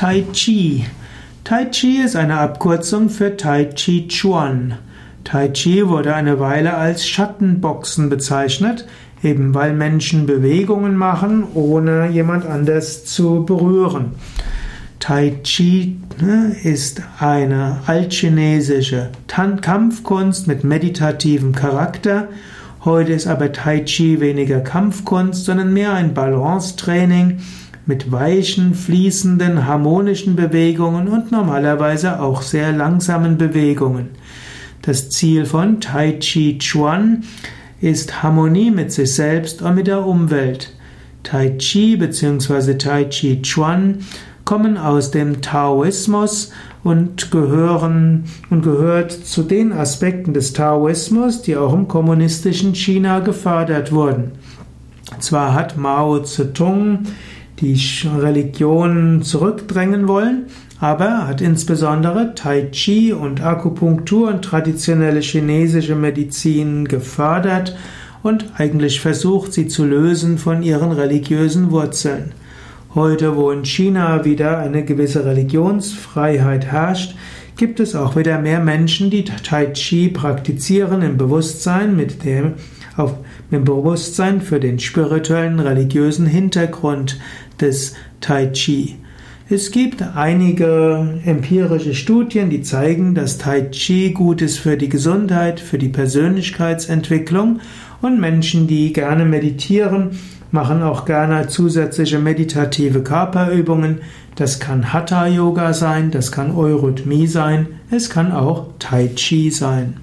Tai Chi. Tai Chi ist eine Abkürzung für Tai Chi Chuan. Tai Chi wurde eine Weile als Schattenboxen bezeichnet, eben weil Menschen Bewegungen machen, ohne jemand anders zu berühren. Tai Chi ne, ist eine altchinesische Kampfkunst mit meditativem Charakter. Heute ist aber Tai Chi weniger Kampfkunst, sondern mehr ein Balancetraining mit weichen, fließenden, harmonischen Bewegungen und normalerweise auch sehr langsamen Bewegungen. Das Ziel von Tai Chi Chuan ist Harmonie mit sich selbst und mit der Umwelt. Tai Chi bzw. Tai Chi Chuan kommen aus dem Taoismus und gehören und gehört zu den Aspekten des Taoismus, die auch im kommunistischen China gefördert wurden. Zwar hat Mao Zedong die Religion zurückdrängen wollen, aber hat insbesondere Tai Chi und Akupunktur und traditionelle chinesische Medizin gefördert und eigentlich versucht, sie zu lösen von ihren religiösen Wurzeln. Heute, wo in China wieder eine gewisse Religionsfreiheit herrscht, gibt es auch wieder mehr Menschen, die Tai Chi praktizieren im Bewusstsein mit dem auf dem Bewusstsein für den spirituellen religiösen Hintergrund des Tai Chi. Es gibt einige empirische Studien, die zeigen, dass Tai Chi gut ist für die Gesundheit, für die Persönlichkeitsentwicklung und Menschen, die gerne meditieren, machen auch gerne zusätzliche meditative Körperübungen. Das kann Hatha Yoga sein, das kann Eurythmie sein, es kann auch Tai Chi sein.